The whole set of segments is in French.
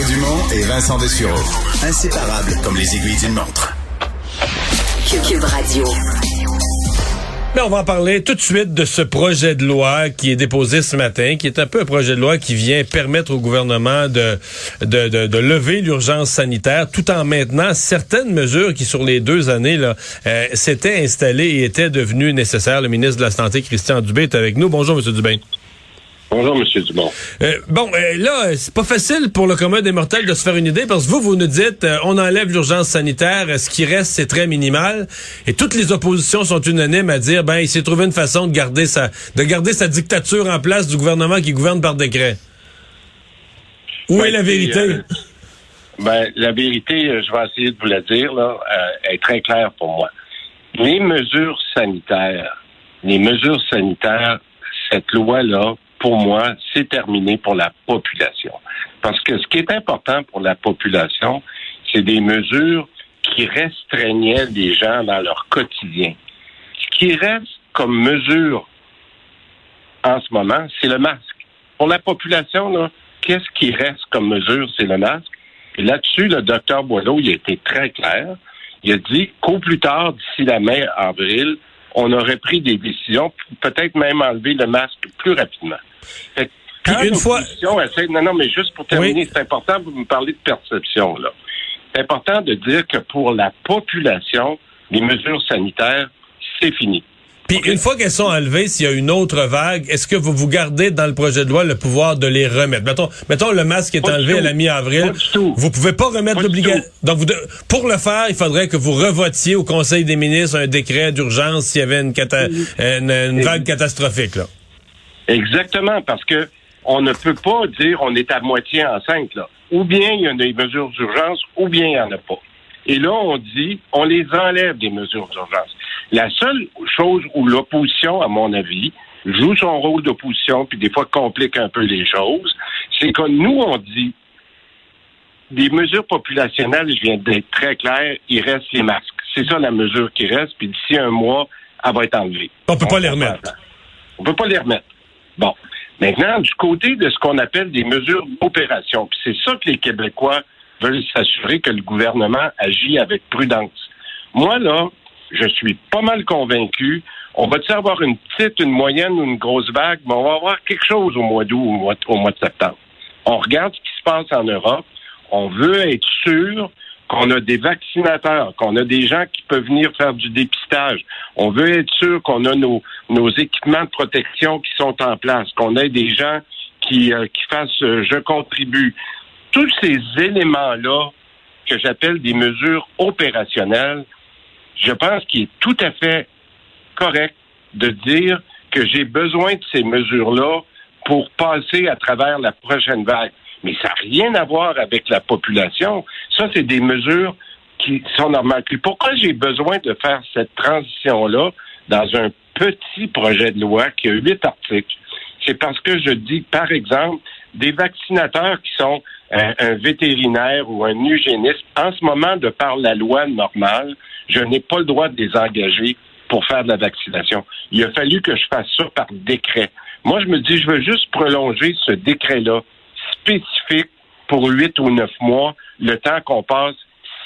Mario Dumont et Vincent Dessureau. Inséparables comme les aiguilles d'une montre. Cube Radio. Mais on va en parler tout de suite de ce projet de loi qui est déposé ce matin, qui est un peu un projet de loi qui vient permettre au gouvernement de, de, de, de lever l'urgence sanitaire tout en maintenant certaines mesures qui, sur les deux années, là, euh, s'étaient installées et étaient devenues nécessaires. Le ministre de la Santé, Christian Dubé, est avec nous. Bonjour, M. Dubé. Bonjour, M. Dumont. Euh, bon, euh, là, c'est pas facile pour le commun des mortels de se faire une idée parce que vous, vous nous dites, euh, on enlève l'urgence sanitaire, ce qui reste, c'est très minimal. Et toutes les oppositions sont unanimes à dire, ben, il s'est trouvé une façon de garder sa, de garder sa dictature en place du gouvernement qui gouverne par décret. Où Ben, est la vérité? ben, la vérité, je vais essayer de vous la dire, là, est très claire pour moi. Les mesures sanitaires, les mesures sanitaires, cette loi-là, pour moi, c'est terminé pour la population. Parce que ce qui est important pour la population, c'est des mesures qui restreignaient les gens dans leur quotidien. Ce qui reste comme mesure en ce moment, c'est le masque. Pour la population, qu'est-ce qui reste comme mesure? C'est le masque. Et là-dessus, le docteur Boileau, il a été très clair. Il a dit qu'au plus tard, d'ici la mai, avril, on aurait pris des décisions, peut-être même enlever le masque plus rapidement. Fait que quand une fois- essaie- non, non, mais juste pour terminer, Oui. c'est important, vous me parlez de perception, là. C'est important de dire que pour la population, les mesures sanitaires, c'est fini. Puis une fois qu'elles sont enlevées, s'il y a une autre vague, est-ce que vous vous gardez dans le projet de loi le pouvoir de les remettre? Mettons, mettons le masque est Pas enlevé à la mi-avril. Vous pouvez pas remettre l'obligation. Donc, vous de- pour le faire, il faudrait que vous revotiez au Conseil des ministres un décret d'urgence s'il y avait une, cata- une, une vague catastrophique. Là. Exactement, parce que on ne peut pas dire on est à moitié enceinte, là. Ou bien il y a des mesures d'urgence, ou bien il n'y en a pas. Et là, on dit, on les enlève des mesures d'urgence. La seule chose où l'opposition, à mon avis, joue son rôle d'opposition, puis des fois complique un peu les choses, c'est que nous, on dit, des mesures populationnelles, je viens d'être très clair, il reste les masques. C'est ça la mesure qui reste, puis d'ici un mois, elle va être enlevée. On peut pas les remettre. On peut pas les remettre. Bon. Maintenant, du côté de ce qu'on appelle des mesures d'opération, puis c'est ça que les Québécois veulent s'assurer que le gouvernement agit avec prudence. Moi, là, je suis pas mal convaincu. On va-tu avoir une petite, une moyenne ou une grosse vague, mais on va avoir quelque chose au mois d'août ou au mois, au mois de septembre. On regarde ce qui se passe en Europe. On veut être sûr qu'on a des vaccinateurs, qu'on a des gens qui peuvent venir faire du dépistage. On veut être sûr qu'on a nos, nos équipements de protection qui sont en place, qu'on ait des gens qui, euh, qui fassent euh, je contribue. Tous ces éléments-là que j'appelle des mesures opérationnelles, je pense qu'il est tout à fait correct de dire que j'ai besoin de ces mesures-là pour passer à travers la prochaine vague. Mais ça n'a rien à voir avec la population. Ça, c'est des mesures qui sont normales. Puis pourquoi j'ai besoin de faire cette transition-là dans un petit projet de loi qui a huit articles? C'est parce que je dis, par exemple, des vaccinateurs qui sont un, vétérinaire ou un hygiéniste, en ce moment, de par la loi normale, je n'ai pas le droit de les engager pour faire de la vaccination. Il a fallu que je fasse ça par décret. Moi, je me dis, je veux juste prolonger ce décret-là spécifique pour huit ou neuf mois, le temps qu'on passe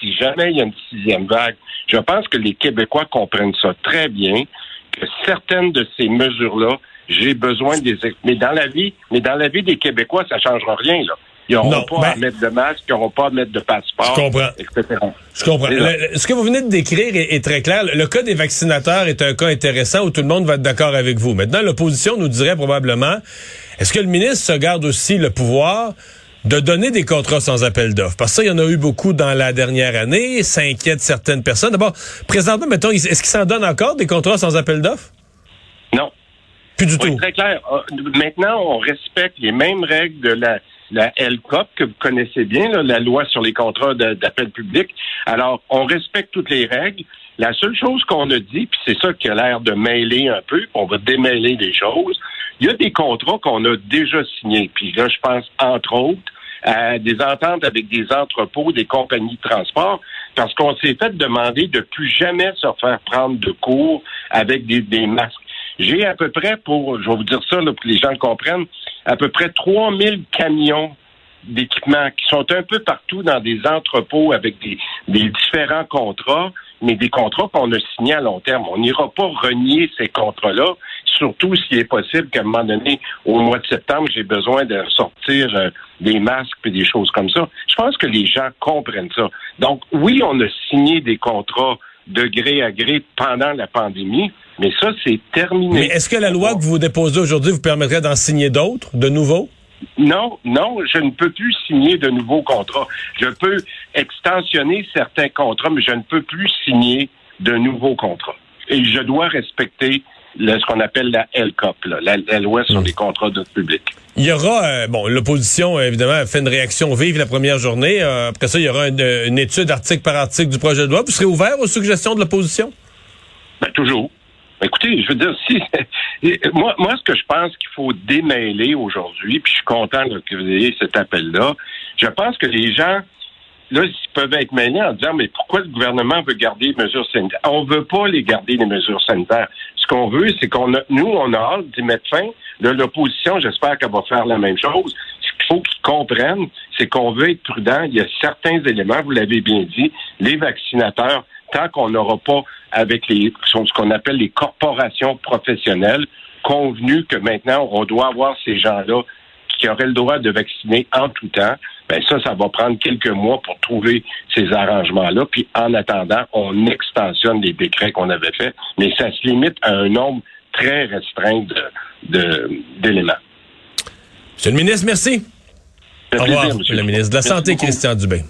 si jamais il y a une sixième vague. Je pense que les Québécois comprennent ça très bien, que certaines de ces mesures-là, j'ai besoin des... Mais dans la vie, mais dans la vie des Québécois, ça changera rien, là. Ils n'auront pas à ben- mettre de masque, ils n'auront pas à mettre de passeport, Je comprends. etc. Je comprends. Le- ce que vous venez de décrire est, est très clair. Le cas des vaccinateurs est un cas intéressant où tout le monde va être d'accord avec vous. Maintenant, l'opposition nous dirait probablement, est-ce que le ministre se garde aussi le pouvoir de donner des contrats sans appel d'offres? Parce que ça, il y en a eu beaucoup dans la dernière année. Ça inquiète certaines personnes. D'abord, présentement, mettons, est-ce qu'il s'en donne encore des contrats sans appel d'offres? Non. Plus du Oui, tout. très clair. Euh, Maintenant, on respecte les mêmes règles de la la LCOP, que vous connaissez bien, là, la loi sur les contrats d'appel public. Alors, on respecte toutes les règles. La seule chose qu'on a dit, puis c'est ça qui a l'air de mêler un peu, on va démêler des choses, il y a des contrats qu'on a déjà signés. Puis là, je pense, entre autres, à des ententes avec des entrepôts, des compagnies de transport, parce qu'on s'est fait demander de plus jamais se faire prendre de cours avec des, des masques. J'ai à peu près, pour, je vais vous dire ça là, pour que les gens le comprennent, à peu près 3000 camions d'équipements qui sont un peu partout dans des entrepôts avec des, des différents contrats, mais des contrats qu'on a signés à long terme. On n'ira pas renier ces contrats-là, surtout s'il est possible qu'à un moment donné, au mois de septembre, j'ai besoin de sortir euh, des masques et des choses comme ça. Je pense que les gens comprennent ça. Donc, oui, on a signé des contrats de gré à gré pendant la pandémie, mais ça, c'est terminé. Mais est-ce que la loi que vous déposez aujourd'hui vous permettrait d'en signer d'autres, de nouveaux? Non, non, je ne peux plus signer de nouveaux contrats. Je peux extensionner certains contrats, mais je ne peux plus signer de nouveaux contrats. Et je dois respecter le- ce qu'on appelle la LCOP, là, la, la loi sur les contrats de public. Il y aura, euh, bon, l'opposition, évidemment, a fait une réaction vive la première journée. Euh, après ça, il y aura une, une étude article par article du projet de loi. Vous serez ouvert aux suggestions de l'opposition? Ben, toujours. Écoutez, je veux dire, si moi, moi, ce que je pense qu'il faut démêler aujourd'hui, puis je suis content que vous ayez cet appel-là, je pense que les gens, là, ils peuvent être mêlés en disant, mais pourquoi le gouvernement veut garder les mesures sanitaires? On veut pas les garder, les mesures sanitaires. Ce qu'on veut, c'est qu'on a, nous, on a hâte d'y mettre fin. L'opposition, j'espère qu'elle va faire la même chose. Ce qu'il faut qu'ils comprennent, c'est qu'on veut être prudent. Il y a certains éléments, vous l'avez bien dit, les vaccinateurs, tant qu'on n'aura pas avec les ce qu'on appelle les corporations professionnelles convenu que maintenant on doit avoir ces gens-là qui auraient le droit de vacciner en tout temps, ben ça, ça va prendre quelques mois pour trouver ces arrangements-là. Puis en attendant, on extensionne les décrets qu'on avait faits, mais ça se limite à un nombre très restreint de- de- d'éléments. Monsieur le ministre, merci. Au revoir, monsieur. le ministre de la Santé. Christian Dubé.